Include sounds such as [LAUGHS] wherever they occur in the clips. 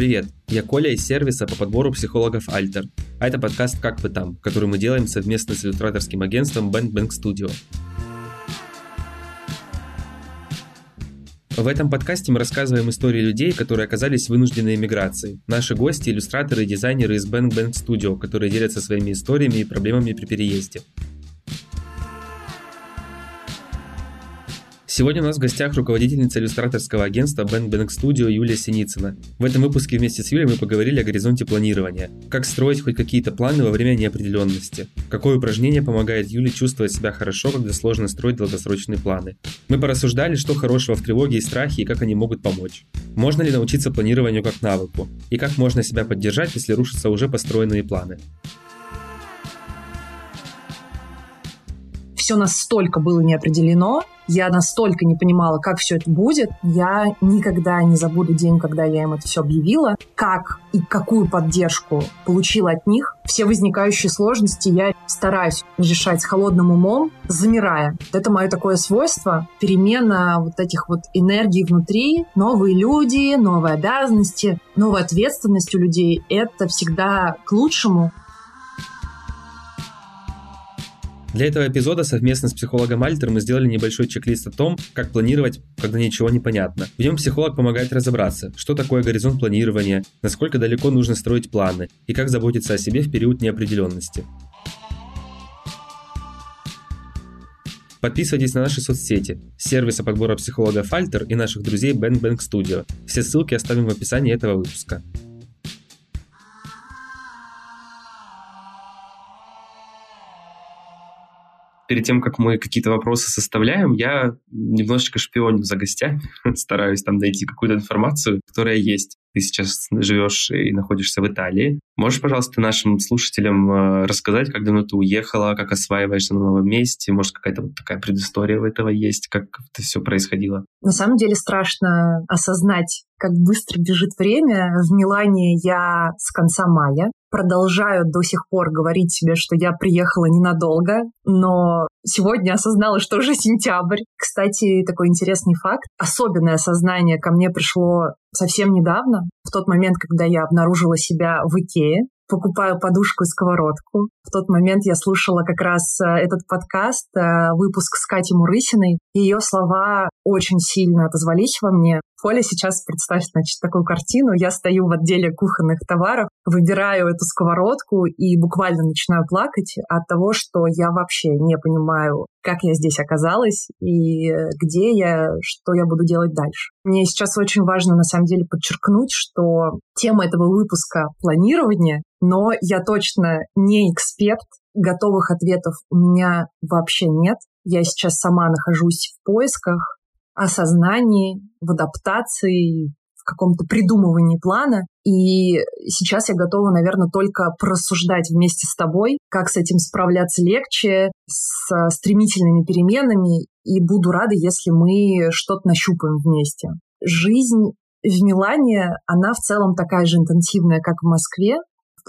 Привет, я Коля из сервиса по подбору психологов Альтер, а это подкаст «Как вы там», который мы делаем совместно с иллюстраторским агентством Bang Bang Studio. В этом подкасте мы рассказываем истории людей, которые оказались в вынужденной эмиграции. Наши гости – иллюстраторы и дизайнеры из Bang Bang Studio, которые делятся своими историями и проблемами при переезде. Сегодня у нас в гостях руководительница иллюстраторского агентства Bang Studio Юлия Синицына. В этом выпуске вместе с Юлей мы поговорили о горизонте планирования, как строить хоть какие-то планы во время неопределенности, какое упражнение помогает Юле чувствовать себя хорошо, когда сложно строить долгосрочные планы. Мы порассуждали, что хорошего в тревоге и страхе и как они могут помочь. Можно ли научиться планированию как навыку, и как можно себя поддержать, если рушатся уже построенные планы. Все настолько было неопределено, я настолько не понимала, как все это будет. Я никогда не забуду день, когда я им это все объявила. Как и какую поддержку получила от них. Все возникающие сложности я стараюсь решать с холодным умом, замирая. Это мое такое свойство. Перемена вот этих вот энергий внутри. Новые люди, новые обязанности, новая ответственность у людей. Это всегда к лучшему. Для этого эпизода совместно с психологом Альтер мы сделали небольшой чек-лист о том, как планировать, когда ничего не понятно. В нем психолог помогает разобраться, что такое горизонт планирования, насколько далеко нужно строить планы и как заботиться о себе в период неопределенности. Подписывайтесь на наши соцсети, сервиса подбора психологов Альтер и наших друзей Bang Bang Studio. Все ссылки оставим в описании этого выпуска. Перед тем, как мы какие-то вопросы составляем, я немножечко шпионю за гостями, [LAUGHS] стараюсь там найти какую-то информацию, которая есть. Ты сейчас живешь и находишься в Италии. Можешь, пожалуйста, нашим слушателям э, рассказать, как давно ты уехала, как осваиваешься на новом месте? Может, какая-то вот такая предыстория у этого есть? Как это все происходило? На самом деле страшно осознать, как быстро бежит время. В Милане я с конца мая продолжаю до сих пор говорить себе, что я приехала ненадолго, но сегодня осознала, что уже сентябрь. Кстати, такой интересный факт. Особенное осознание ко мне пришло совсем недавно, в тот момент, когда я обнаружила себя в Икее покупаю подушку и сковородку. В тот момент я слушала как раз э, этот подкаст, э, выпуск с Катей Мурысиной. Ее слова очень сильно отозвались во мне. Коля сейчас представь, значит, такую картину. Я стою в отделе кухонных товаров, выбираю эту сковородку и буквально начинаю плакать от того, что я вообще не понимаю, как я здесь оказалась и где я, что я буду делать дальше. Мне сейчас очень важно, на самом деле, подчеркнуть, что тема этого выпуска — планирование, но я точно не эксперт, готовых ответов у меня вообще нет. Я сейчас сама нахожусь в поисках, осознании, в адаптации, в каком-то придумывании плана. И сейчас я готова, наверное, только просуждать вместе с тобой, как с этим справляться легче, с стремительными переменами. И буду рада, если мы что-то нащупаем вместе. Жизнь в Милане, она в целом такая же интенсивная, как в Москве,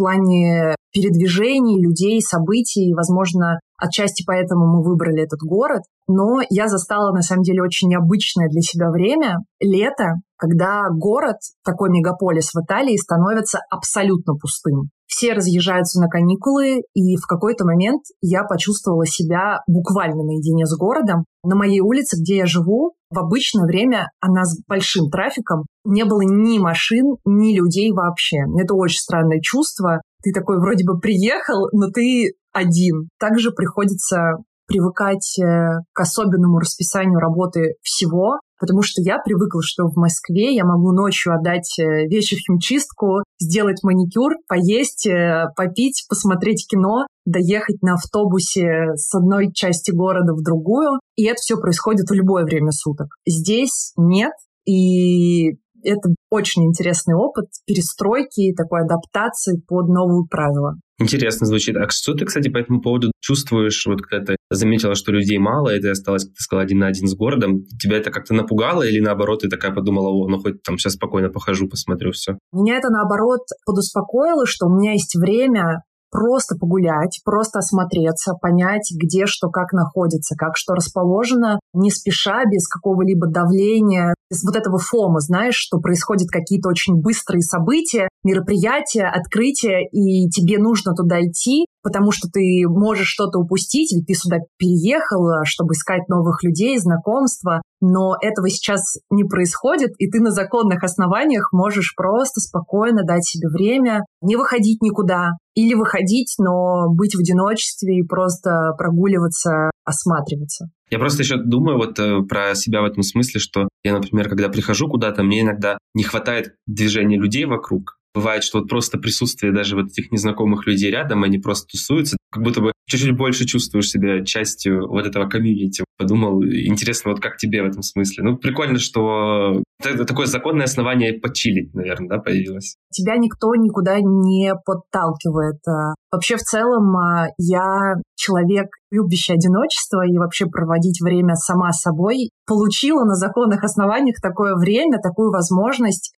плане передвижений, людей, событий. Возможно, отчасти поэтому мы выбрали этот город. Но я застала, на самом деле, очень необычное для себя время — лето, когда город, такой мегаполис в Италии, становится абсолютно пустым. Все разъезжаются на каникулы, и в какой-то момент я почувствовала себя буквально наедине с городом. На моей улице, где я живу, в обычное время она с большим трафиком, не было ни машин, ни людей вообще. Это очень странное чувство. Ты такой вроде бы приехал, но ты один. Также приходится привыкать э, к особенному расписанию работы всего, потому что я привыкла, что в Москве я могу ночью отдать э, вещи в химчистку, сделать маникюр, поесть, э, попить, посмотреть кино, доехать на автобусе с одной части города в другую, и это все происходит в любое время суток. Здесь нет, и это очень интересный опыт перестройки, такой адаптации под новые правила. Интересно звучит. А что ты, кстати, по этому поводу чувствуешь, вот когда ты заметила, что людей мало, и ты осталась, как ты сказала, один на один с городом? Тебя это как-то напугало или наоборот ты такая подумала, о, ну хоть там сейчас спокойно похожу, посмотрю все? Меня это наоборот подуспокоило, что у меня есть время просто погулять, просто осмотреться, понять, где что как находится, как что расположено, не спеша, без какого-либо давления, без вот этого фома, знаешь, что происходят какие-то очень быстрые события, мероприятия, открытия, и тебе нужно туда идти, потому что ты можешь что-то упустить, ведь ты сюда переехала, чтобы искать новых людей, знакомства, но этого сейчас не происходит, и ты на законных основаниях можешь просто спокойно дать себе время, не выходить никуда, или выходить, но быть в одиночестве и просто прогуливаться, осматриваться. Я просто еще думаю вот э, про себя в этом смысле, что я, например, когда прихожу куда-то, мне иногда не хватает движения людей вокруг, Бывает, что вот просто присутствие даже вот этих незнакомых людей рядом, они просто тусуются, как будто бы чуть-чуть больше чувствуешь себя частью вот этого комьюнити. Подумал, интересно, вот как тебе в этом смысле? Ну, прикольно, что такое законное основание почилить, наверное, да, появилось. Тебя никто никуда не подталкивает. А, вообще, в целом, а, я человек, любящий одиночество и вообще проводить время сама собой, получила на законных основаниях такое время, такую возможность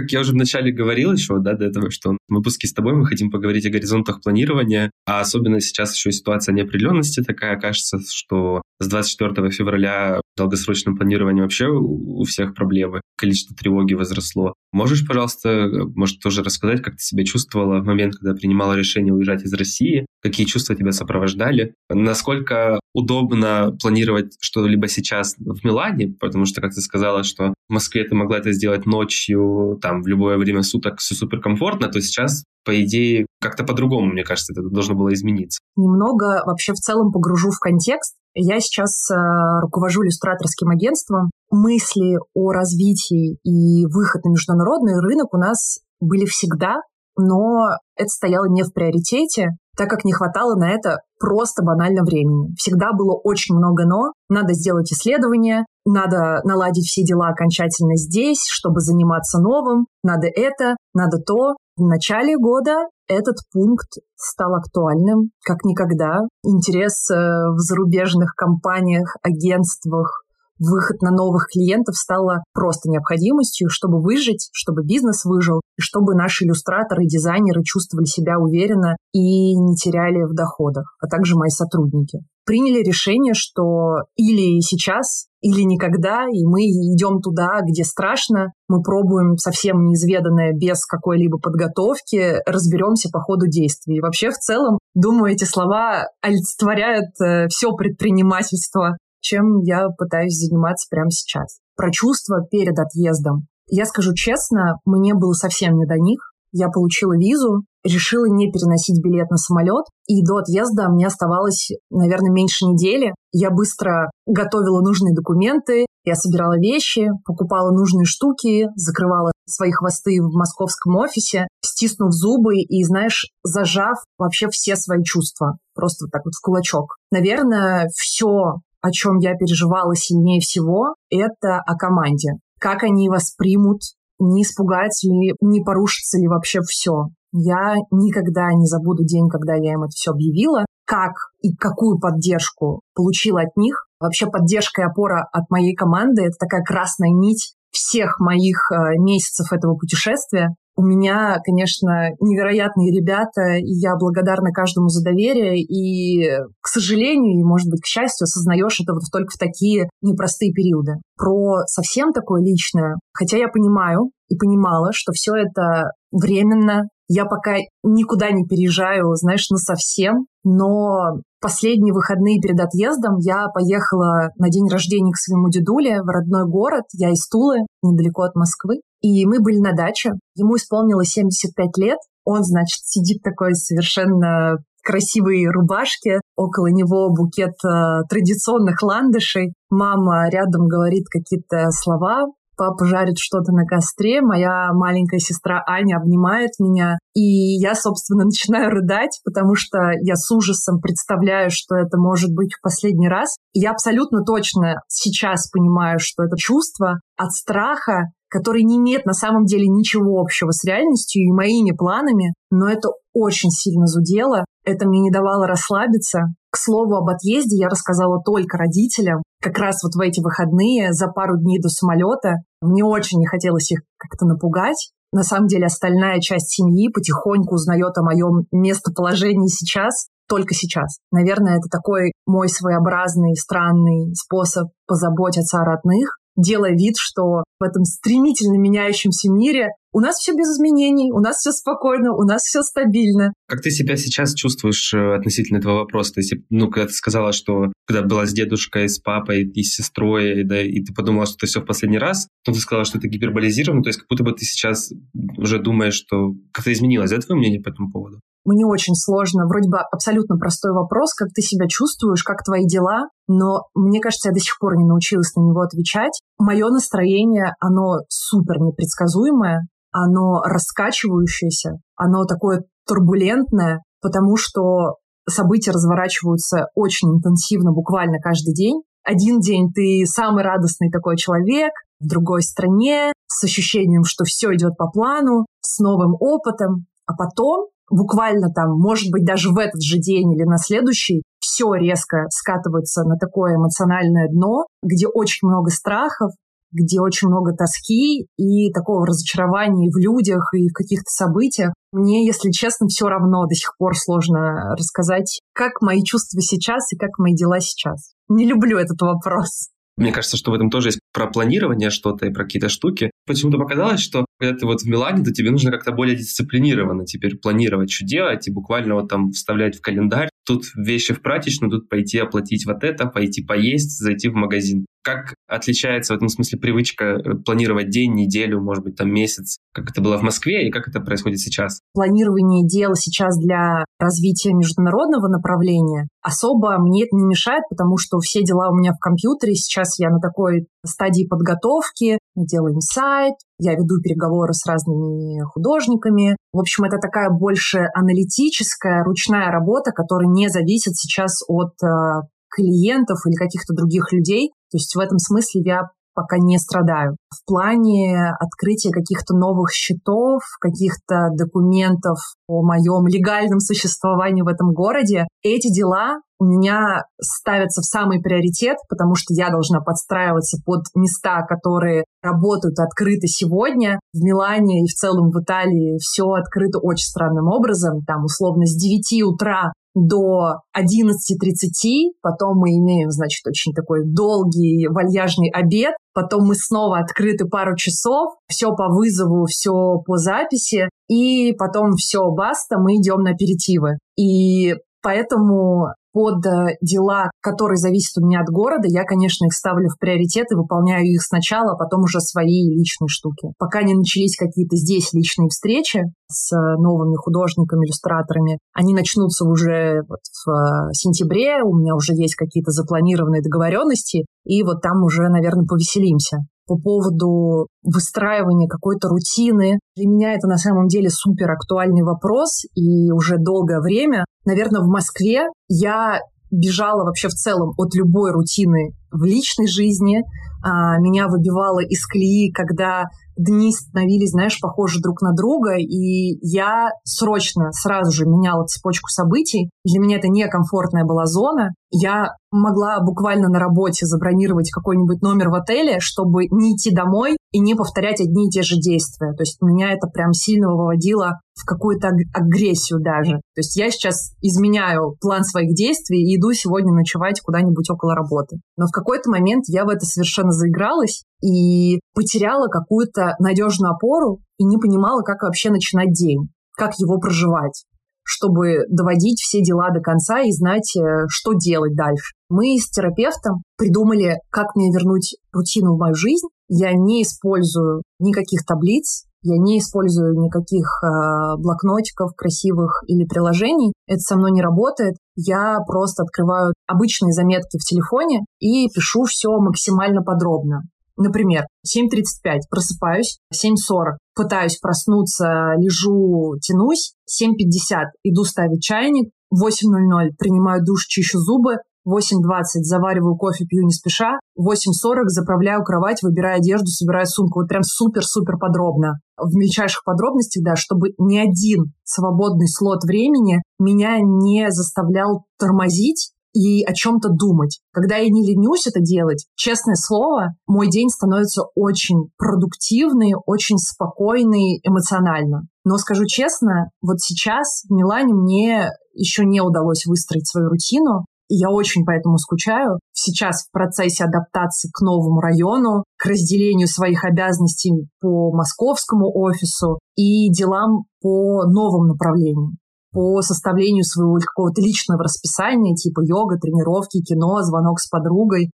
Как я уже вначале говорил еще, да, до этого, что в выпуске с тобой мы хотим поговорить о горизонтах планирования, а особенно сейчас еще ситуация неопределенности такая, кажется, что с 24 февраля в долгосрочном планировании вообще у всех проблемы, количество тревоги возросло. Можешь, пожалуйста, может, тоже рассказать, как ты себя чувствовала в момент, когда принимала решение уезжать из России? Какие чувства тебя сопровождали? Насколько удобно планировать что-либо сейчас в Милане? Потому что, как ты сказала, что в Москве ты могла это сделать ночью, там, в любое время суток все суперкомфортно, то сейчас по идее, как-то по-другому, мне кажется, это должно было измениться. Немного вообще в целом погружу в контекст. Я сейчас э, руковожу иллюстраторским агентством. Мысли о развитии и выход на международный рынок у нас были всегда, но это стояло не в приоритете, так как не хватало на это просто банально времени. Всегда было очень много «но». Надо сделать исследование, надо наладить все дела окончательно здесь, чтобы заниматься новым, надо это, надо то. В начале года этот пункт стал актуальным как никогда. Интерес э, в зарубежных компаниях, агентствах, выход на новых клиентов стало просто необходимостью, чтобы выжить, чтобы бизнес выжил, и чтобы наши иллюстраторы и дизайнеры чувствовали себя уверенно и не теряли в доходах, а также мои сотрудники. Приняли решение, что или сейчас, или никогда, и мы идем туда, где страшно, мы пробуем совсем неизведанное без какой-либо подготовки, разберемся по ходу действий. И вообще в целом, думаю, эти слова олицетворяют э, все предпринимательство чем я пытаюсь заниматься прямо сейчас. Про чувства перед отъездом. Я скажу честно, мне было совсем не до них. Я получила визу, решила не переносить билет на самолет, и до отъезда мне оставалось, наверное, меньше недели. Я быстро готовила нужные документы, я собирала вещи, покупала нужные штуки, закрывала свои хвосты в московском офисе, стиснув зубы и, знаешь, зажав вообще все свои чувства. Просто вот так вот в кулачок. Наверное, все о чем я переживала сильнее всего, это о команде. Как они воспримут, не испугается ли, не порушится ли вообще все. Я никогда не забуду день, когда я им это все объявила, как и какую поддержку получила от них. Вообще поддержка и опора от моей команды — это такая красная нить всех моих э, месяцев этого путешествия. У меня, конечно, невероятные ребята, и я благодарна каждому за доверие. И, к сожалению, и, может быть, к счастью, осознаешь это вот только в такие непростые периоды. Про совсем такое личное, хотя я понимаю и понимала, что все это временно, я пока никуда не переезжаю, знаешь, на совсем, но последние выходные перед отъездом я поехала на день рождения к своему дедуле в родной город. Я из Тулы, недалеко от Москвы. И мы были на даче. Ему исполнилось 75 лет. Он, значит, сидит такой совершенно красивой рубашке, около него букет э, традиционных ландышей. Мама рядом говорит какие-то слова, папа жарит что-то на костре, моя маленькая сестра Аня обнимает меня, и я, собственно, [LAUGHS] начинаю рыдать, потому что я с ужасом представляю, что это может быть в последний раз. И я абсолютно точно сейчас понимаю, что это чувство от страха, который не имеет на самом деле ничего общего с реальностью и моими планами, но это очень сильно зудело, это мне не давало расслабиться. К слову об отъезде я рассказала только родителям, как раз вот в эти выходные, за пару дней до самолета. Мне очень не хотелось их как-то напугать. на самом деле остальная часть семьи потихоньку узнает о моем местоположении сейчас, только сейчас. Наверное, это такой мой своеобразный, странный способ позаботиться о родных, делая вид, что в этом стремительно меняющемся мире у нас все без изменений, у нас все спокойно, у нас все стабильно. Как ты себя сейчас чувствуешь э, относительно этого вопроса? То есть, ну, когда ты сказала, что когда была с дедушкой, с папой и с сестрой, да, и ты подумала, что это все в последний раз, но ты сказала, что это гиперболизировано, то есть как будто бы ты сейчас уже думаешь, что как-то изменилось, да, твое мнение по этому поводу? Мне очень сложно. Вроде бы абсолютно простой вопрос, как ты себя чувствуешь, как твои дела, но мне кажется, я до сих пор не научилась на него отвечать. Мое настроение, оно супер непредсказуемое, оно раскачивающееся, оно такое турбулентное, потому что события разворачиваются очень интенсивно, буквально каждый день. Один день ты самый радостный такой человек, в другой стране, с ощущением, что все идет по плану, с новым опытом, а потом буквально там, может быть, даже в этот же день или на следующий, все резко скатывается на такое эмоциональное дно, где очень много страхов, где очень много тоски и такого разочарования в людях и в каких-то событиях. Мне, если честно, все равно до сих пор сложно рассказать, как мои чувства сейчас и как мои дела сейчас. Не люблю этот вопрос. Мне кажется, что в этом тоже есть про планирование что-то и про какие-то штуки. Почему-то показалось, что когда ты вот в Милане, то тебе нужно как-то более дисциплинированно теперь планировать, что делать, и буквально вот там вставлять в календарь. Тут вещи в прачечную, тут пойти оплатить вот это, пойти поесть, зайти в магазин. Как отличается в этом смысле привычка э, планировать день, неделю, может быть, там месяц, как это было в Москве и как это происходит сейчас? Планирование дела сейчас для развития международного направления особо мне это не мешает, потому что все дела у меня в компьютере. Сейчас я на такой стадии подготовки. Мы делаем сайт, я веду переговоры с разными художниками. В общем, это такая больше аналитическая, ручная работа, которая не зависит сейчас от э, клиентов или каких-то других людей. То есть в этом смысле я пока не страдаю. В плане открытия каких-то новых счетов, каких-то документов о моем легальном существовании в этом городе, эти дела у меня ставятся в самый приоритет, потому что я должна подстраиваться под места, которые работают открыто сегодня. В Милане и в целом в Италии все открыто очень странным образом. Там условно с 9 утра до 11.30, потом мы имеем, значит, очень такой долгий вальяжный обед, потом мы снова открыты пару часов, все по вызову, все по записи, и потом все, баста, мы идем на аперитивы. И поэтому под э, дела, которые зависят у меня от города, я, конечно, их ставлю в приоритет и выполняю их сначала, а потом уже свои личные штуки. Пока не начались какие-то здесь личные встречи с новыми художниками, иллюстраторами, они начнутся уже вот в э, сентябре, у меня уже есть какие-то запланированные договоренности, и вот там уже, наверное, повеселимся по поводу выстраивания какой-то рутины. Для меня это на самом деле супер актуальный вопрос, и уже долгое время, наверное, в Москве я бежала вообще в целом от любой рутины в личной жизни. А, меня выбивало из колеи, когда дни становились, знаешь, похожи друг на друга, и я срочно сразу же меняла цепочку событий. Для меня это некомфортная была зона. Я могла буквально на работе забронировать какой-нибудь номер в отеле, чтобы не идти домой и не повторять одни и те же действия. То есть меня это прям сильно выводило в какую-то агрессию даже. То есть я сейчас изменяю план своих действий и иду сегодня ночевать куда-нибудь около работы. Но в какой-то момент я в это совершенно заигралась и потеряла какую-то надежную опору и не понимала, как вообще начинать день, как его проживать чтобы доводить все дела до конца и знать, э, что делать дальше. Мы с терапевтом придумали, как мне вернуть рутину в мою жизнь. Я не использую никаких таблиц, я не использую никаких э, блокнотиков красивых или приложений. Это со мной не работает. Я просто открываю обычные заметки в телефоне и пишу все максимально подробно. Например, 7.35 просыпаюсь, 7.40 пытаюсь проснуться, лежу, тянусь, 7.50 иду ставить чайник, 8.00 принимаю душ, чищу зубы, 8.20 завариваю кофе, пью не спеша, 8.40 заправляю кровать, выбираю одежду, собираю сумку. Вот прям супер-супер подробно. В мельчайших подробностях, да, чтобы ни один свободный слот времени меня не заставлял тормозить и о чем-то думать. Когда я не ленюсь это делать, честное слово, мой день становится очень продуктивный, очень спокойный эмоционально. Но скажу честно, вот сейчас в Милане мне еще не удалось выстроить свою рутину, и я очень поэтому скучаю. Сейчас в процессе адаптации к новому району, к разделению своих обязанностей по московскому офису и делам по новым направлениям по составлению своего какого-то личного расписания, типа йога, тренировки, кино, звонок с подругой.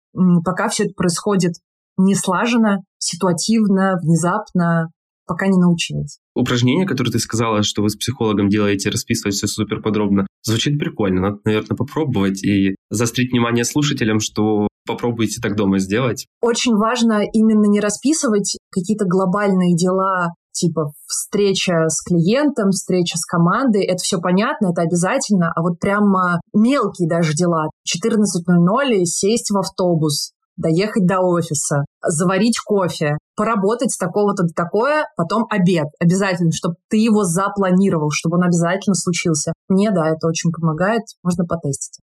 Пока все это происходит не слаженно, ситуативно, внезапно, пока не научилась. Упражнение, которое ты сказала, что вы с психологом делаете, расписывать все супер подробно, звучит прикольно. Надо, наверное, попробовать и заострить внимание слушателям, что попробуйте так дома сделать. Очень важно именно не расписывать какие-то глобальные дела, типа встреча с клиентом, встреча с командой, это все понятно, это обязательно, а вот прямо мелкие даже дела. 14.00 сесть в автобус, доехать до офиса, заварить кофе, поработать с такого-то до такое, потом обед. Обязательно, чтобы ты его запланировал, чтобы он обязательно случился. Мне, да, это очень помогает. Можно потестить.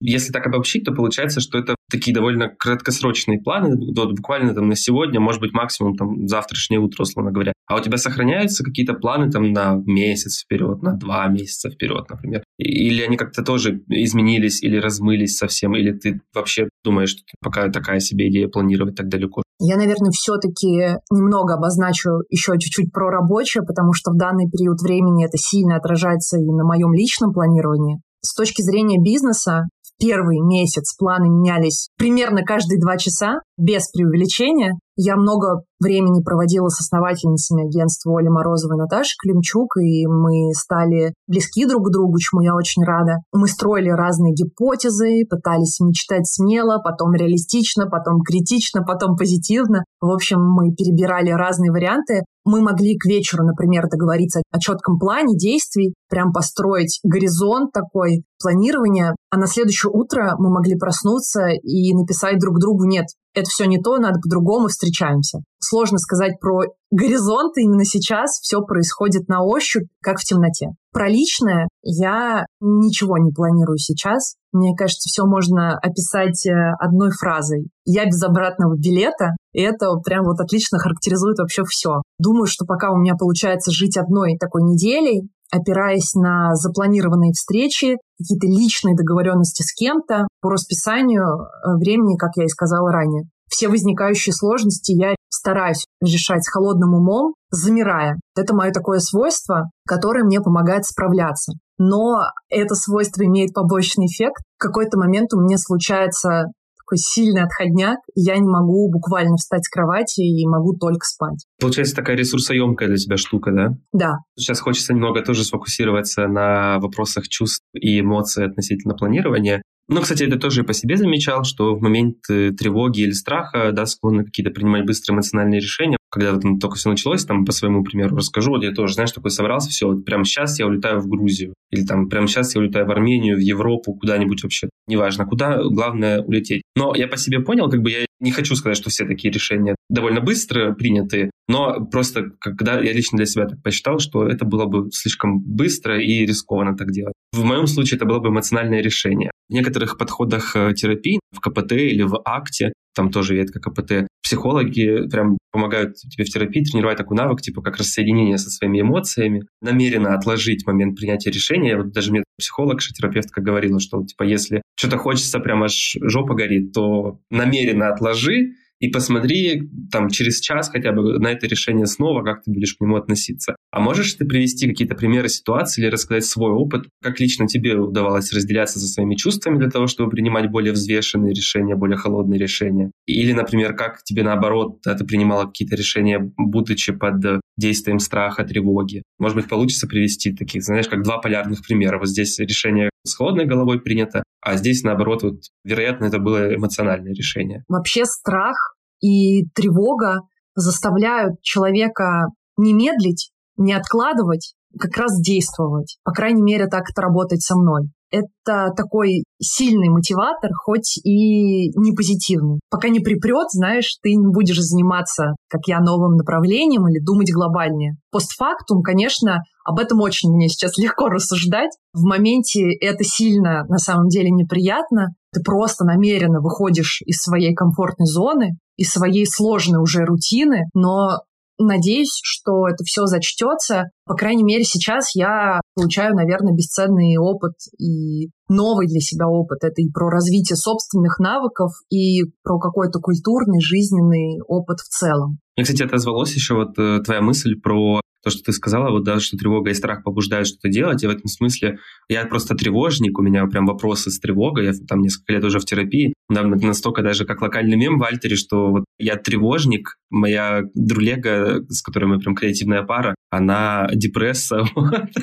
Если так обобщить, то получается, что это такие довольно краткосрочные планы, вот буквально там на сегодня, может быть, максимум там завтрашнее утро, условно говоря. А у тебя сохраняются какие-то планы там на месяц вперед, на два месяца вперед, например? Или они как-то тоже изменились или размылись совсем, или ты вообще думаешь, что пока такая себе идея планировать так далеко? Я, наверное, все-таки немного обозначу еще чуть-чуть про рабочее, потому что в данный период времени это сильно отражается и на моем личном планировании. С точки зрения бизнеса, первый месяц планы менялись примерно каждые два часа, без преувеличения. Я много времени проводила с основательницами агентства Оли Морозовой и Наташи Климчук, и мы стали близки друг к другу, чему я очень рада. Мы строили разные гипотезы, пытались мечтать смело, потом реалистично, потом критично, потом позитивно. В общем, мы перебирали разные варианты. Мы могли к вечеру, например, договориться о четком плане действий, прям построить горизонт такой планирования, а на следующее утро мы могли проснуться и написать друг другу «нет, это все не то, надо по-другому, встречаемся. Сложно сказать про горизонты именно сейчас, все происходит на ощупь, как в темноте. Про личное я ничего не планирую сейчас. Мне кажется, все можно описать э, одной фразой. Я без обратного билета, и это прям вот отлично характеризует вообще все. Думаю, что пока у меня получается жить одной такой неделей, опираясь на запланированные встречи, какие-то личные договоренности с кем-то по расписанию э, времени, как я и сказала ранее. Все возникающие сложности я стараюсь решать с холодным умом, замирая. Это мое такое свойство, которое мне помогает справляться. Но это свойство имеет побочный эффект. В какой-то момент у меня случается такой сильный отходняк, и я не могу буквально встать с кровати и могу только спать. Получается такая ресурсоемкая для тебя штука, да? Да. Сейчас хочется немного тоже сфокусироваться на вопросах чувств и эмоций относительно планирования. Ну, кстати, это тоже по себе замечал, что в момент э, тревоги или страха, да, склонны какие-то принимать быстрые эмоциональные решения. Когда вот только все началось, там, по своему примеру расскажу, вот я тоже, знаешь, такой собрался, все, вот прямо сейчас я улетаю в Грузию, или там прямо сейчас я улетаю в Армению, в Европу, куда-нибудь вообще, неважно куда, главное улететь. Но я по себе понял, как бы я не хочу сказать, что все такие решения довольно быстро приняты, но просто когда я лично для себя так посчитал, что это было бы слишком быстро и рискованно так делать. В моем случае это было бы эмоциональное решение. В некоторых подходах э, терапии, в КПТ или в АКТе, там тоже ветка КПТ, психологи прям помогают тебе в терапии тренировать такой навык, типа как рассоединение со своими эмоциями, намеренно отложить момент принятия решения. Вот даже мне психолог, терапевтка говорила, что типа если что-то хочется, прям аж жопа горит, то намеренно отложи, и посмотри там через час хотя бы на это решение снова, как ты будешь к нему относиться. А можешь ты привести какие-то примеры ситуации или рассказать свой опыт, как лично тебе удавалось разделяться со своими чувствами для того, чтобы принимать более взвешенные решения, более холодные решения? Или, например, как тебе наоборот, да, ты принимала какие-то решения, будучи под действием страха, тревоги? Может быть, получится привести таких, знаешь, как два полярных примера. Вот здесь решение с холодной головой принято, а здесь, наоборот, вот, вероятно, это было эмоциональное решение. Вообще страх и тревога заставляют человека не медлить, не откладывать, как раз действовать. По крайней мере, так это работает со мной. Это такой сильный мотиватор, хоть и не позитивный. Пока не припрет, знаешь, ты не будешь заниматься, как я, новым направлением или думать глобальнее. Постфактум, конечно, Об этом очень мне сейчас легко рассуждать. В моменте это сильно на самом деле неприятно. Ты просто намеренно выходишь из своей комфортной зоны, из своей сложной уже рутины, но Надеюсь, что это все зачтется. По крайней мере, сейчас я получаю, наверное, бесценный опыт и новый для себя опыт. Это и про развитие собственных навыков, и про какой-то культурный, жизненный опыт в целом. Мне, кстати, отозвалось еще вот э, твоя мысль про то, что ты сказала, вот да, что тревога и страх побуждают что-то делать, и в этом смысле я просто тревожник, у меня прям вопросы с тревогой, я там несколько лет уже в терапии, да, настолько даже как локальный мем в Альтере, что вот я тревожник, моя друлега, с которой мы прям креативная пара, она депресса,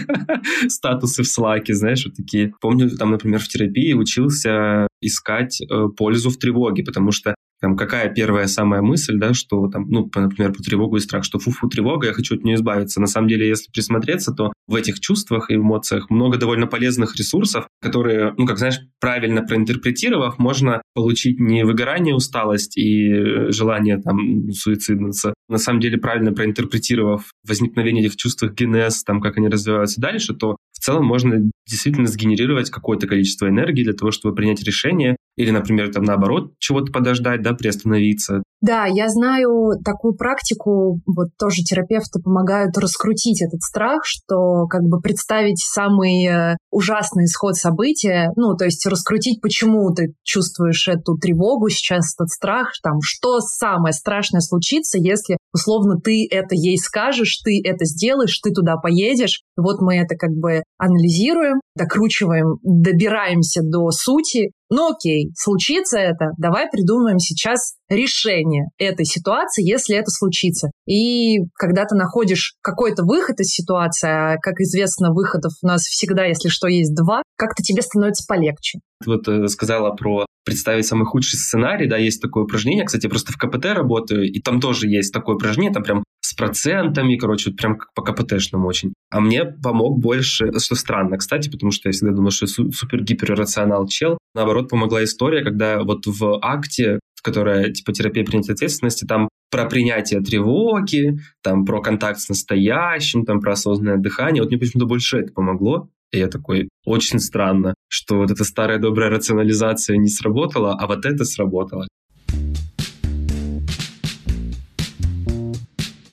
[LAUGHS] статусы в слаке, знаешь, вот такие. Помню, там, например, в терапии учился искать э, пользу в тревоге, потому что там, какая первая самая мысль, да, что там, ну, например, по тревогу и страх, что фу-фу, тревога, я хочу от нее избавиться. На самом деле, если присмотреться, то в этих чувствах и эмоциях много довольно полезных ресурсов, которые, ну, как знаешь, правильно проинтерпретировав, можно получить не выгорание, усталость и желание там суициднуться. На самом деле, правильно проинтерпретировав возникновение этих чувств, генез, там, как они развиваются дальше, то в целом можно действительно сгенерировать какое-то количество энергии для того, чтобы принять решение, или, например, там наоборот, чего-то подождать, да, приостановиться. Да, я знаю такую практику, вот тоже терапевты помогают раскрутить этот страх, что как бы представить самый э, ужасный исход события, ну, то есть раскрутить, почему ты чувствуешь эту тревогу сейчас, этот страх, там, что самое страшное случится, если, условно, ты это ей скажешь, ты это сделаешь, ты туда поедешь. Вот мы это как бы анализируем, докручиваем, добираемся до сути, ну окей, случится это, давай придумаем сейчас решение этой ситуации, если это случится. И когда ты находишь какой-то выход из ситуации, а, как известно, выходов у нас всегда, если что, есть два, как-то тебе становится полегче. Вот э, сказала про представить самый худший сценарий, да, есть такое упражнение, кстати, я просто в КПТ работаю, и там тоже есть такое упражнение, там прям с процентами, короче, вот прям как по КПТшному очень. А мне помог больше, что странно, кстати, потому что я всегда думал, что я супер-гиперрационал чел. Наоборот, помогла история, когда вот в акте, которая типа терапия принятия ответственности, там про принятие тревоги, там про контакт с настоящим, там про осознанное дыхание. Вот мне почему-то больше это помогло. И я такой, очень странно, что вот эта старая добрая рационализация не сработала, а вот это сработало.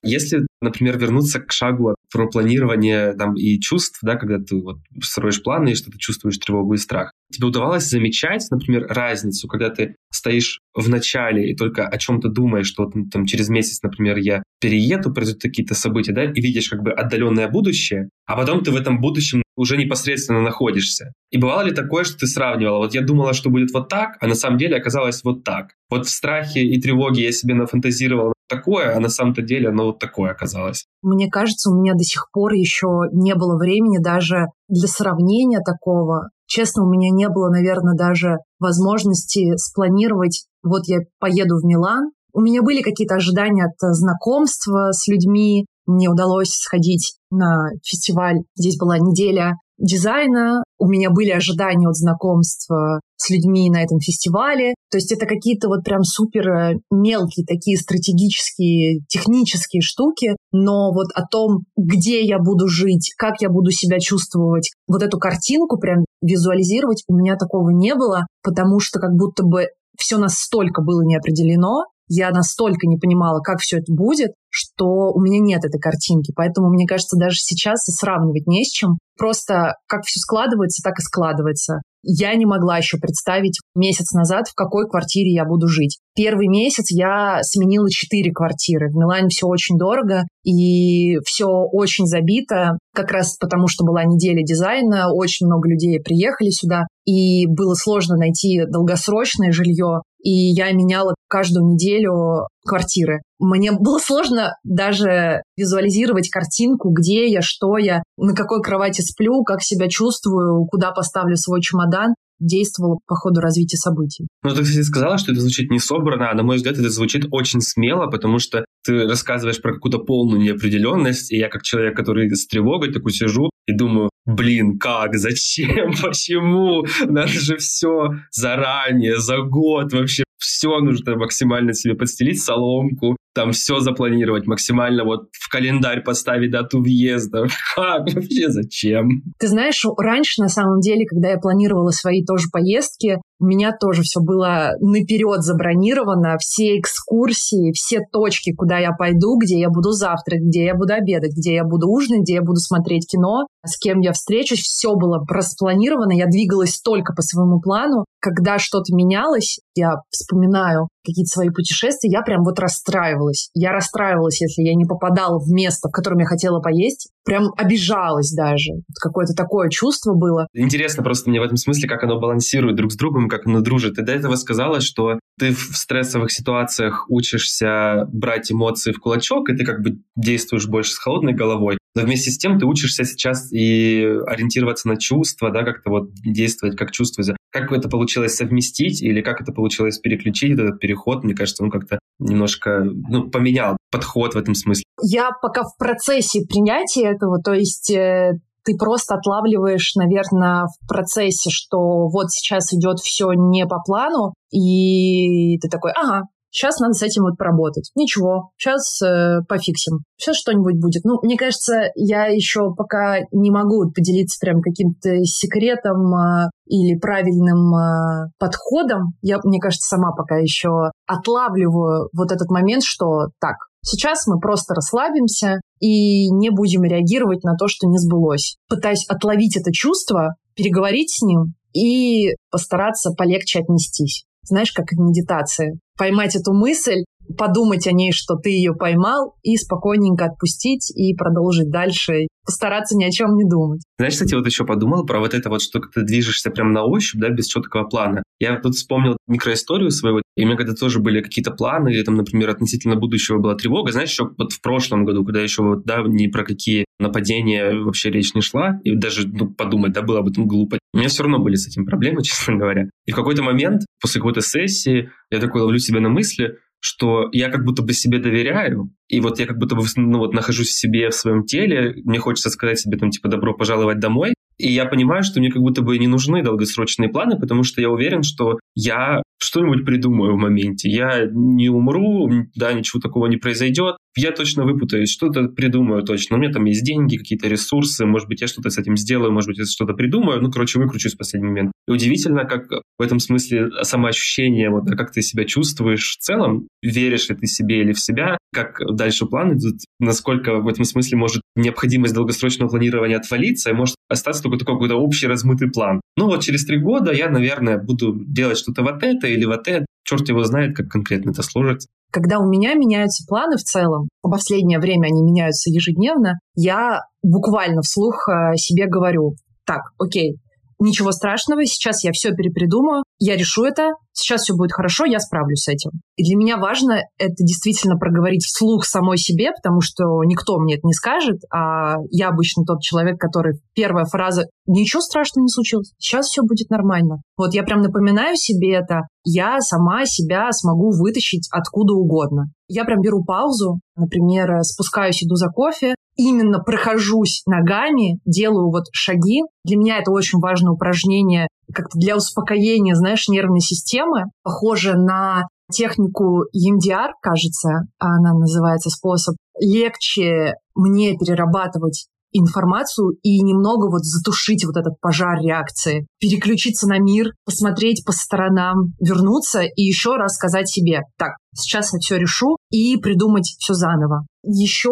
Если, например, вернуться к шагу про планирование там, и чувств, да, когда ты вот строишь планы и что ты чувствуешь тревогу и страх, тебе удавалось замечать, например, разницу, когда ты стоишь в начале и только о чем-то думаешь, что вот, там через месяц, например, я перееду, произойдут какие-то события, да, и видишь как бы отдаленное будущее, а потом ты в этом будущем уже непосредственно находишься. И бывало ли такое, что ты сравнивала? Вот я думала, что будет вот так, а на самом деле оказалось вот так. Вот в страхе и тревоге я себе нафантазировал такое, а на самом-то деле оно вот такое оказалось. Мне кажется, у меня до сих пор еще не было времени даже для сравнения такого. Честно, у меня не было, наверное, даже возможности спланировать, вот я поеду в Милан, у меня были какие-то ожидания от знакомства с людьми. Мне удалось сходить на фестиваль. Здесь была неделя дизайна. У меня были ожидания от знакомства с людьми на этом фестивале. То есть это какие-то вот прям супер э, мелкие такие стратегические, технические штуки, но вот о том, где я буду жить, как я буду себя чувствовать, вот эту картинку прям визуализировать у меня такого не было, потому что как будто бы все настолько было неопределено, я настолько не понимала, как все это будет, что у меня нет этой картинки. Поэтому, мне кажется, даже сейчас и сравнивать не с чем. Просто как все складывается, так и складывается. Я не могла еще представить месяц назад, в какой квартире я буду жить. Первый месяц я сменила четыре квартиры. В Милане все очень дорого и все очень забито, как раз потому, что была неделя дизайна, очень много людей приехали сюда, и было сложно найти долгосрочное жилье и я меняла каждую неделю квартиры. Мне было сложно даже визуализировать картинку, где я, что я, на какой кровати сплю, как себя чувствую, куда поставлю свой чемодан действовало по ходу развития событий. Ну, ты, кстати, сказала, что это звучит не собрано, а, на мой взгляд, это звучит очень смело, потому что ты рассказываешь про какую-то полную неопределенность, и я как человек, который с тревогой такой сижу и думаю, блин, как, зачем, [LAUGHS] почему, надо же все заранее, за год вообще, все нужно максимально себе подстелить соломку, там все запланировать максимально, вот в календарь поставить дату въезда. [LAUGHS] Как вообще, зачем? Ты знаешь, раньше, на самом деле, когда я планировала свои тоже поездки, у меня тоже все было наперед забронировано, все экскурсии, все точки, куда я пойду, где я буду завтрак, где я буду обедать, где я буду ужинать, где я буду смотреть кино, с кем я встречусь, все было распланировано, я двигалась только по своему плану. Когда что-то менялось, я вспоминаю какие-то свои путешествия, я прям вот расстраивалась. Я расстраивалась, если я не попадала в место, в котором я хотела поесть. Прям обижалась даже. Какое-то такое чувство было. Интересно просто мне в этом смысле, как оно балансирует друг с другом, как оно дружит. Ты до этого сказала, что ты в стрессовых ситуациях учишься брать эмоции в кулачок, и ты как бы действуешь больше с холодной головой. Но вместе с тем ты учишься сейчас и ориентироваться на чувства, да, как-то вот действовать как чувство. Как это получилось совместить или как это получилось переключить этот переход? Мне кажется, он как-то немножко ну, поменял подход в этом смысле. Я пока в процессе принятия этого, то есть э, ты просто отлавливаешь, наверное, в процессе, что вот сейчас идет все не по плану, и ты такой, ага, Сейчас надо с этим вот поработать. Ничего, сейчас э, пофиксим. Сейчас что-нибудь будет. Ну, мне кажется, я еще пока не могу поделиться прям каким-то секретом э, или правильным э, подходом. Я, мне кажется, сама пока еще отлавливаю вот этот момент, что так, Сейчас мы просто расслабимся и не будем реагировать на то, что не сбылось. Пытаюсь отловить это чувство, переговорить с ним и постараться полегче отнестись знаешь, как в медитации. Поймать эту мысль, подумать о ней, что ты ее поймал, и спокойненько отпустить и продолжить дальше, постараться ни о чем не думать. Знаешь, кстати, вот еще подумал про вот это вот, что ты движешься прям на ощупь, да, без четкого плана. Я тут вспомнил микроисторию своего, и у меня когда тоже были какие-то планы, или там, например, относительно будущего была тревога. Знаешь, еще вот в прошлом году, когда еще вот, да, ни про какие нападения вообще речь не шла, и даже ну, подумать, да, было об этом глупо. У меня все равно были с этим проблемы, [LAUGHS] честно говоря. И в какой-то момент, после какой-то сессии, я такой ловлю себя на мысли, что я как будто бы себе доверяю, и вот я как будто бы ну, вот нахожусь в себе, в своем теле, мне хочется сказать себе там типа «добро пожаловать домой», и я понимаю, что мне как будто бы не нужны долгосрочные планы, потому что я уверен, что я что-нибудь придумаю в моменте. Я не умру, да, ничего такого не произойдет. Я точно выпутаюсь, что-то придумаю точно. У меня там есть деньги, какие-то ресурсы, может быть, я что-то с этим сделаю, может быть, я что-то придумаю. Ну, короче, выкручусь в последний момент. И удивительно, как в этом смысле самоощущение, вот, как ты себя чувствуешь в целом, веришь ли ты себе или в себя, как дальше план идут, насколько в этом смысле может необходимость долгосрочного планирования отвалиться, и может остаться только такой какой-то общий размытый план. Ну вот через три года я, наверное, буду делать что-то вот это или вот это. Черт его знает, как конкретно это сложится. Когда у меня меняются планы в целом, в последнее время они меняются ежедневно, я буквально вслух э, себе говорю, так, окей, ничего страшного, сейчас я все перепридумаю, я решу это, сейчас все будет хорошо, я справлюсь с этим. И для меня важно это действительно проговорить вслух самой себе, потому что никто мне это не скажет, а я обычно тот человек, который первая фраза «ничего страшного не случилось, сейчас все будет нормально». Вот я прям напоминаю себе это, я сама себя смогу вытащить откуда угодно. Я прям беру паузу, например, спускаюсь, иду за кофе, именно прохожусь ногами, делаю вот шаги. Для меня это очень важное упражнение как-то для успокоения, знаешь, нервной системы, похоже на технику EMDR, кажется, она называется способ. Легче мне перерабатывать информацию и немного вот затушить вот этот пожар реакции, переключиться на мир, посмотреть по сторонам, вернуться и еще раз сказать себе, так, сейчас я все решу и придумать все заново. Еще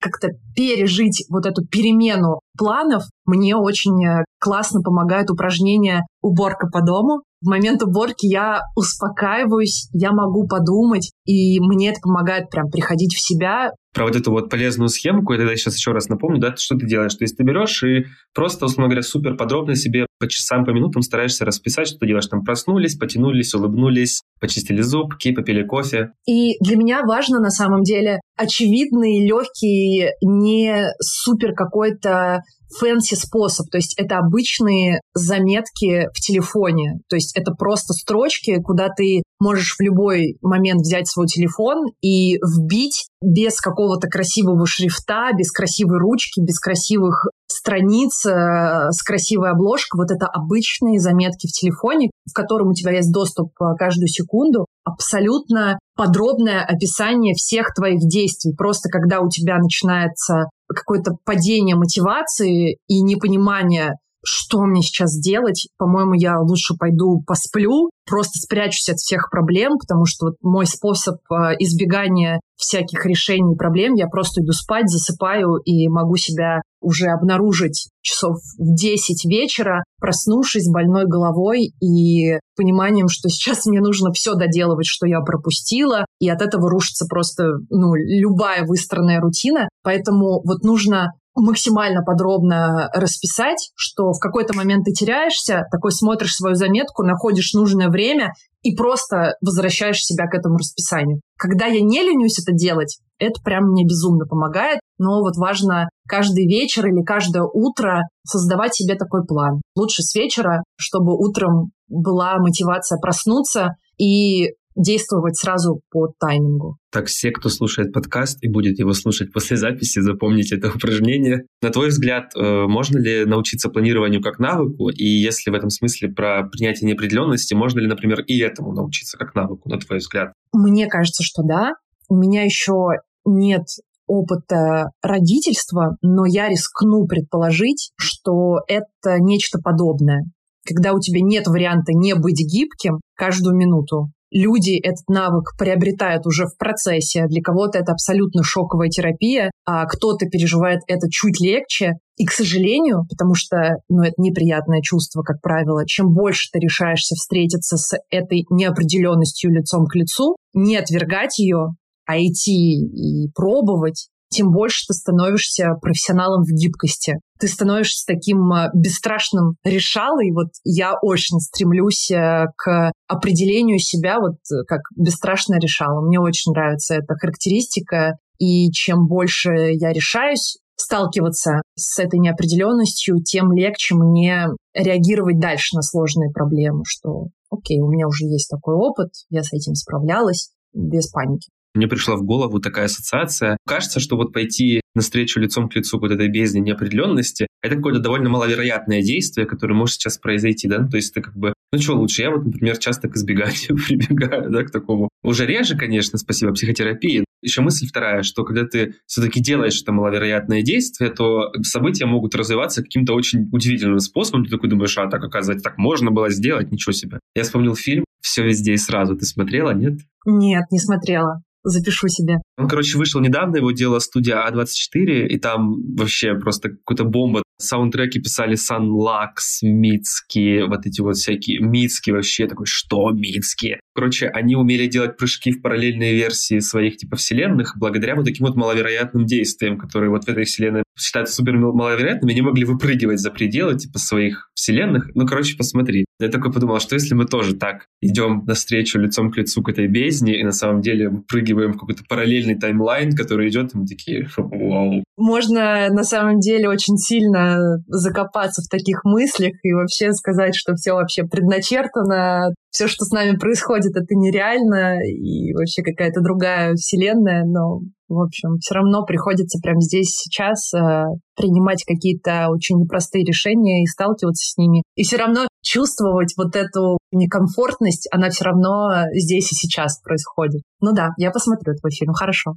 как-то пережить вот эту перемену планов мне очень э, классно помогают упражнения уборка по дому. В момент уборки я успокаиваюсь, я могу подумать, и мне это помогает прям приходить в себя, про вот эту вот полезную схемку, я тогда сейчас еще раз напомню, да, что ты делаешь. То есть ты берешь и просто, условно говоря, супер подробно себе по часам, по минутам стараешься расписать, что ты делаешь. Там проснулись, потянулись, улыбнулись, почистили зубки, попили кофе. И для меня важно на самом деле очевидный, легкий, не супер какой-то fancy способ, то есть это обычные заметки в телефоне, то есть это просто строчки, куда ты можешь в любой момент взять свой телефон и вбить без какого-то красивого шрифта, без красивой ручки, без красивых страниц э, с красивой обложкой. Вот это обычные заметки в телефоне, в котором у тебя есть доступ э, каждую секунду. абсолютно подробное описание всех твоих действий. Просто когда у тебя начинается какое-то падение мотивации и непонимание, что мне сейчас делать? По-моему, я лучше пойду посплю, просто спрячусь от всех проблем, потому что вот мой способ э, избегания всяких решений проблем, я просто иду спать, засыпаю и могу себя уже обнаружить часов в 10 вечера, проснувшись больной головой и пониманием, что сейчас мне нужно все доделывать, что я пропустила, и от этого рушится просто ну, любая выстроенная рутина. Поэтому вот нужно максимально подробно расписать, что в какой-то момент ты теряешься, такой смотришь свою заметку, находишь нужное время и просто возвращаешь себя к этому расписанию. Когда я не ленюсь это делать, это прям мне безумно помогает. Но вот важно каждый вечер или каждое утро создавать себе такой план. Лучше с вечера, чтобы утром была мотивация проснуться и действовать сразу по таймингу. Так все, кто слушает подкаст и будет его слушать после записи, запомните это упражнение. На твой взгляд, э, можно ли научиться планированию как навыку? И если в этом смысле про принятие неопределенности, можно ли, например, и этому научиться как навыку, на твой взгляд? Мне кажется, что да. У меня еще нет опыта родительства, но я рискну предположить, что это нечто подобное. Когда у тебя нет варианта не быть гибким каждую минуту, люди этот навык приобретают уже в процессе. Для кого-то это абсолютно шоковая терапия, а кто-то переживает это чуть легче. И, к сожалению, потому что ну, это неприятное чувство, как правило, чем больше ты решаешься встретиться с этой неопределенностью лицом к лицу, не отвергать ее, а идти и пробовать, тем больше ты становишься профессионалом в гибкости. Ты становишься таким а, бесстрашным решалой. Вот я очень стремлюсь э, к определению себя вот э, как бесстрашная решала. Мне очень нравится эта характеристика. И чем больше я решаюсь сталкиваться с этой неопределенностью, тем легче мне реагировать дальше на сложные проблемы, что окей, у меня уже есть такой опыт, я с этим справлялась без паники. Мне пришла в голову такая ассоциация. Кажется, что вот пойти навстречу лицом к лицу вот этой бездне неопределенности, это какое-то довольно маловероятное действие, которое может сейчас произойти, да? Ну, то есть ты как бы, ну что лучше? Я вот, например, часто к избеганию [LAUGHS] прибегаю, да, к такому. Уже реже, конечно, спасибо психотерапии. Еще мысль вторая, что когда ты все-таки делаешь это маловероятное действие, то события могут развиваться каким-то очень удивительным способом. Ты такой думаешь, а так, оказывается, так можно было сделать, ничего себе. Я вспомнил фильм «Все везде и сразу». Ты смотрела, нет? Нет, не смотрела запишу себе. Он, короче, вышел недавно, его делала студия А24, и там вообще просто какая-то бомба. Саундтреки писали Сан Лакс, Мицки, вот эти вот всякие Мицки вообще, такой, что Мицки? Короче, они умели делать прыжки в параллельные версии своих типа вселенных благодаря вот таким вот маловероятным действиям, которые вот в этой вселенной считаются супер маловероятными, они могли выпрыгивать за пределы типа своих вселенных. Ну, короче, посмотри. Я только подумал, а что если мы тоже так идем навстречу лицом к лицу к этой бездне и на самом деле выпрыгиваем в какой-то параллельный таймлайн, который идет, и мы такие, [LAUGHS] вау. Можно на самом деле очень сильно закопаться в таких мыслях и вообще сказать, что все вообще предначертано, все, что с нами происходит, это нереально, и вообще какая-то другая вселенная, но, в общем, все равно приходится прямо здесь сейчас э, принимать какие-то очень непростые решения и сталкиваться с ними. И все равно чувствовать вот эту некомфортность, она все равно здесь и сейчас происходит. Ну да, я посмотрю твой фильм, хорошо.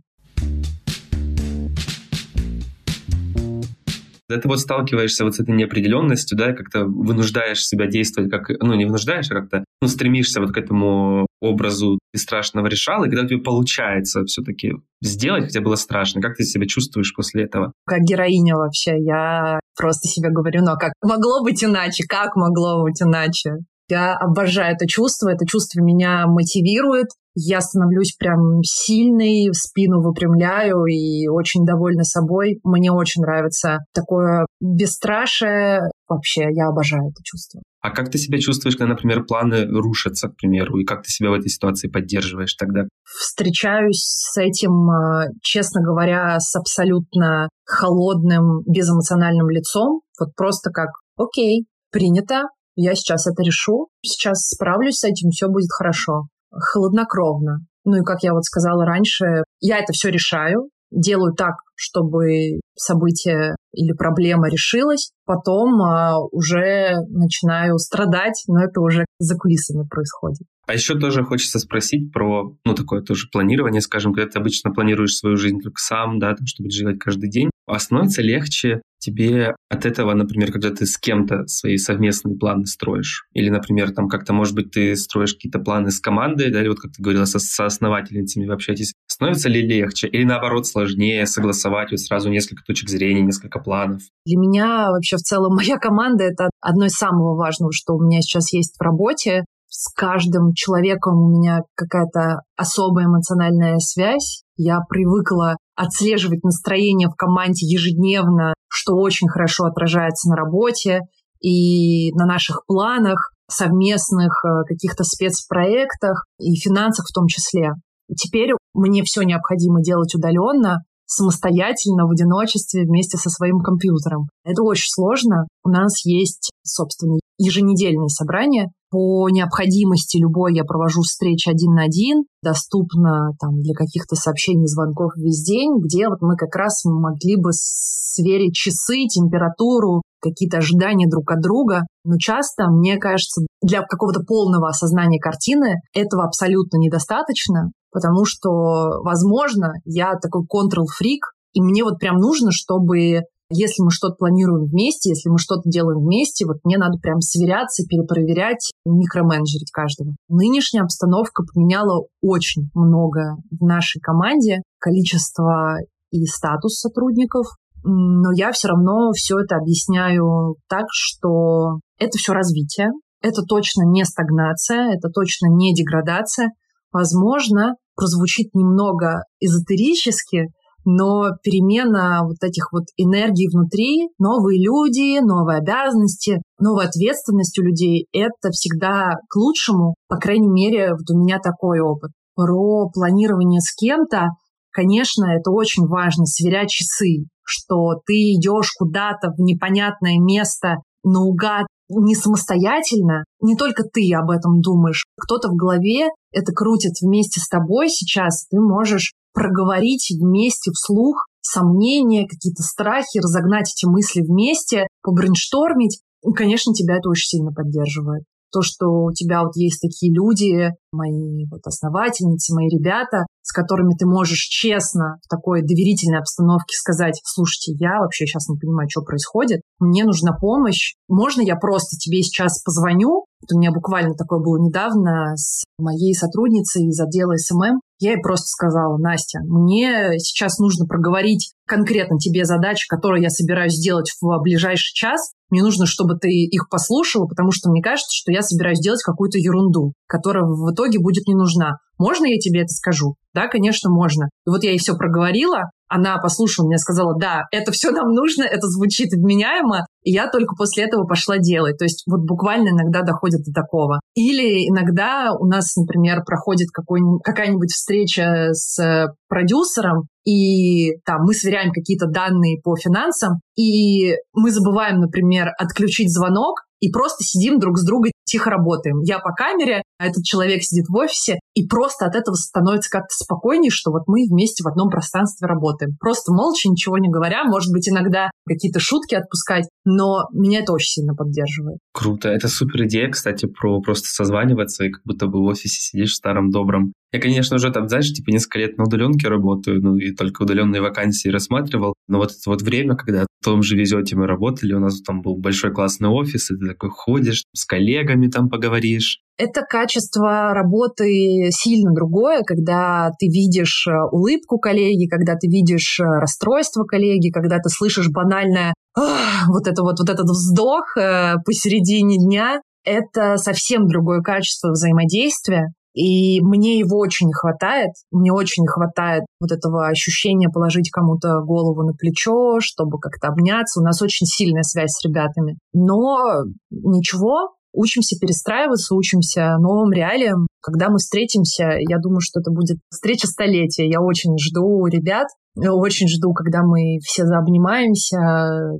Ты вот сталкиваешься вот с этой неопределенностью, да, как-то вынуждаешь себя действовать, как, ну, не вынуждаешь, а как-то, ну, стремишься вот к этому образу бесстрашного решала, и когда тебе получается все-таки сделать, хотя было страшно, как ты себя чувствуешь после этого? Как героиня вообще, я просто себе говорю, ну, а как могло быть иначе, как могло быть иначе? Я обожаю это чувство, это чувство меня мотивирует, я становлюсь прям сильной, спину выпрямляю и очень довольна собой. Мне очень нравится такое бесстрашие. Вообще, я обожаю это чувство. А как ты себя чувствуешь, когда, например, планы рушатся, к примеру, и как ты себя в этой ситуации поддерживаешь тогда? Встречаюсь с этим, а, честно говоря, с абсолютно холодным, безэмоциональным лицом. Вот просто как, окей, принято, я сейчас это решу, сейчас справлюсь с этим, все будет хорошо хладнокровно. Ну и, как я вот сказала раньше, я это все решаю, делаю так, чтобы событие или проблема решилась, потом а, уже начинаю страдать, но это уже за кулисами происходит. А еще тоже хочется спросить про, ну, такое тоже планирование, скажем, когда ты обычно планируешь свою жизнь только сам, да, там, чтобы жить каждый день. А становится легче тебе от этого, например, когда ты с кем-то свои совместные планы строишь? Или, например, там как-то, может быть, ты строишь какие-то планы с командой, да, или вот как ты говорила, со, со основательницами вы общаетесь. Становится ли легче? Или, наоборот, сложнее согласовать вот сразу несколько точек зрения, несколько планов? Для меня вообще в целом моя команда — это одно из самого важного, что у меня сейчас есть в работе с каждым человеком у меня какая-то особая эмоциональная связь. Я привыкла отслеживать настроение в команде ежедневно, что очень хорошо отражается на работе и на наших планах, совместных э, каких-то спецпроектах и финансах в том числе. Теперь мне все необходимо делать удаленно, самостоятельно, в одиночестве, вместе со своим компьютером. Это очень сложно. У нас есть, собственно, еженедельные собрания, по необходимости любой я провожу встречи один на один, доступно там для каких-то сообщений, звонков весь день, где вот мы как раз могли бы сверить часы, температуру, какие-то ожидания друг от друга. Но часто, мне кажется, для какого-то полного осознания картины этого абсолютно недостаточно, потому что, возможно, я такой контрол-фрик, и мне вот прям нужно, чтобы если мы что-то планируем вместе, если мы что-то делаем вместе, вот мне надо прям сверяться, перепроверять, микроменеджерить каждого. Нынешняя обстановка поменяла очень много в нашей команде. Количество и статус сотрудников, но я все равно все это объясняю так, что это все развитие, это точно не стагнация, это точно не деградация. Возможно, прозвучит немного эзотерически, но перемена вот этих вот энергий внутри, новые люди, новые обязанности, новая ответственность у людей — это всегда к лучшему. По крайней мере, вот у меня такой опыт. Про планирование с кем-то, конечно, это очень важно, сверять часы, что ты идешь куда-то в непонятное место наугад, не самостоятельно, не только ты об этом думаешь, кто-то в голове это крутит вместе с тобой сейчас, ты можешь проговорить вместе вслух сомнения, какие-то страхи, разогнать эти мысли вместе, побрейнштормить. Конечно, тебя это очень сильно поддерживает. То, что у тебя вот есть такие люди, мои вот основательницы, мои ребята, с которыми ты можешь честно в такой доверительной обстановке сказать, слушайте, я вообще сейчас не понимаю, что происходит, мне нужна помощь, можно я просто тебе сейчас позвоню? Вот у меня буквально такое было недавно с моей сотрудницей из отдела SMM. Я ей просто сказала, Настя, мне сейчас нужно проговорить конкретно тебе задачи, которые я собираюсь сделать в ближайший час. Мне нужно, чтобы ты их послушала, потому что мне кажется, что я собираюсь делать какую-то ерунду, которая в итоге будет не нужна. Можно я тебе это скажу? Да, конечно, можно. И вот я ей все проговорила, она послушала меня, сказала, да, это все нам нужно, это звучит вменяемо, и я только после этого пошла делать. То есть вот буквально иногда доходит до такого. Или иногда у нас, например, проходит какая-нибудь встреча с продюсером, и там мы сверяем какие-то данные по финансам, и мы забываем, например, отключить звонок, и просто сидим друг с другом, тихо работаем. Я по камере, а этот человек сидит в офисе, и просто от этого становится как-то спокойнее, что вот мы вместе в одном пространстве работаем. Просто молча, ничего не говоря, может быть, иногда какие-то шутки отпускать, но меня это очень сильно поддерживает. Круто. Это супер идея, кстати, про просто созваниваться и как будто бы в офисе сидишь в старом добром. Я, конечно, уже там, знаешь, типа несколько лет на удаленке работаю, ну и только удаленные вакансии рассматривал. Но вот это вот время, когда в том же везете мы работали, у нас там был большой классный офис, и ты такой ходишь, с коллегами там поговоришь. Это качество работы сильно другое, когда ты видишь э, улыбку коллеги, когда ты видишь э, расстройство коллеги, когда ты слышишь банальное вот это вот, вот этот вздох э, посередине дня. Это совсем другое качество взаимодействия, и мне его очень не хватает. Мне очень не хватает вот этого ощущения положить кому-то голову на плечо, чтобы как-то обняться. У нас очень сильная связь с ребятами. Но ничего, учимся перестраиваться, учимся новым реалиям. Когда мы встретимся, я думаю, что это будет встреча столетия. Я очень жду ребят, очень жду, когда мы все заобнимаемся,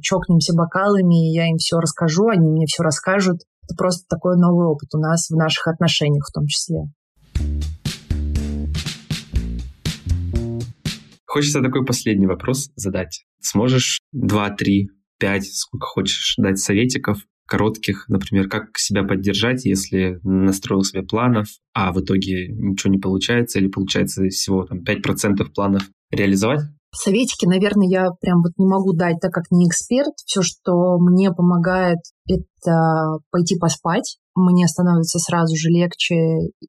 чокнемся бокалами, я им все расскажу, они мне все расскажут. Это просто такой новый опыт у нас в наших отношениях в том числе. Хочется такой последний вопрос задать. Сможешь два, три, пять, сколько хочешь дать советиков коротких, например, как себя поддержать, если настроил себе планов, а в итоге ничего не получается или получается всего там 5% планов реализовать? Советики, наверное, я прям вот не могу дать, так как не эксперт. Все, что мне помогает, это пойти поспать. Мне становится сразу же легче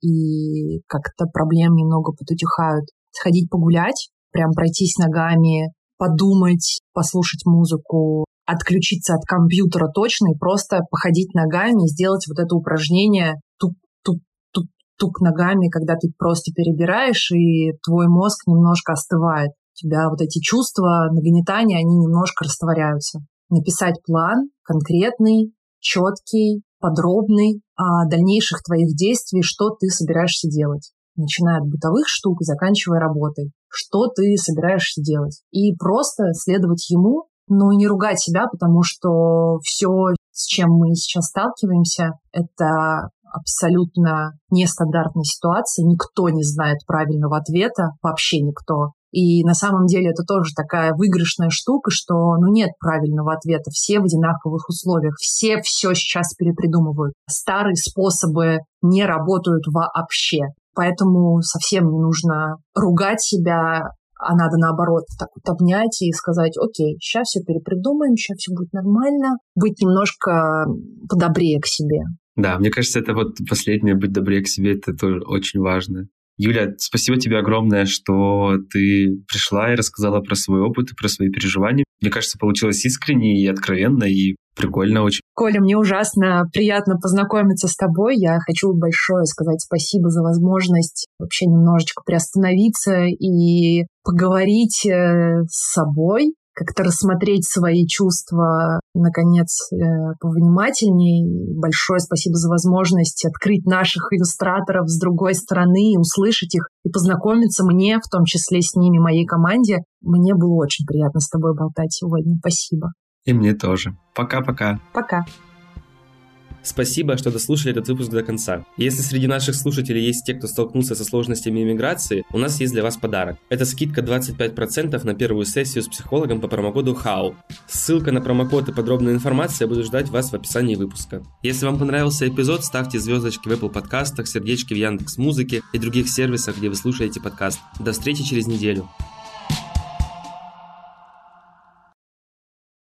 и как-то проблем немного подутихают. Сходить погулять, прям пройтись ногами, подумать, послушать музыку, отключиться от компьютера точно и просто походить ногами сделать вот это упражнение тук-тук-тук-тук ногами, когда ты просто перебираешь, и твой мозг немножко остывает тебя вот эти чувства нагнетания, они немножко растворяются. Написать план конкретный, четкий, подробный о дальнейших твоих действий, что ты собираешься делать. Начиная от бытовых штук и заканчивая работой. Что ты собираешься делать. И просто следовать ему, но не ругать себя, потому что все, с чем мы сейчас сталкиваемся, это абсолютно нестандартная ситуация. Никто не знает правильного ответа, вообще никто. И на самом деле это тоже такая выигрышная штука, что ну, нет правильного ответа. Все в одинаковых условиях. Все все сейчас перепридумывают. Старые способы не работают вообще. Поэтому совсем не нужно ругать себя, а надо наоборот так вот обнять и сказать, окей, сейчас все перепридумаем, сейчас все будет нормально, быть немножко подобрее к себе. Да, мне кажется, это вот последнее, быть добрее к себе, это тоже очень важно. Юля, спасибо тебе огромное, что ты пришла и рассказала про свой опыт и про свои переживания. Мне кажется, получилось искренне и откровенно, и прикольно очень. Коля, мне ужасно приятно познакомиться с тобой. Я хочу большое сказать спасибо за возможность вообще немножечко приостановиться и поговорить э, с собой, как-то рассмотреть свои чувства, наконец, э, повнимательнее. Большое спасибо за возможность открыть наших иллюстраторов с другой стороны, услышать их и познакомиться мне, в том числе с ними, моей команде. Мне было очень приятно с тобой болтать сегодня. Спасибо. И мне тоже. Пока-пока. Пока. -пока. Пока. Спасибо, что дослушали этот выпуск до конца. Если среди наших слушателей есть те, кто столкнулся со сложностями иммиграции, у нас есть для вас подарок. Это скидка 25% на первую сессию с психологом по промокоду HOW. Ссылка на промокод и подробная информация будут ждать вас в описании выпуска. Если вам понравился эпизод, ставьте звездочки в Apple подкастах, сердечки в Яндекс Музыке и других сервисах, где вы слушаете подкаст. До встречи через неделю.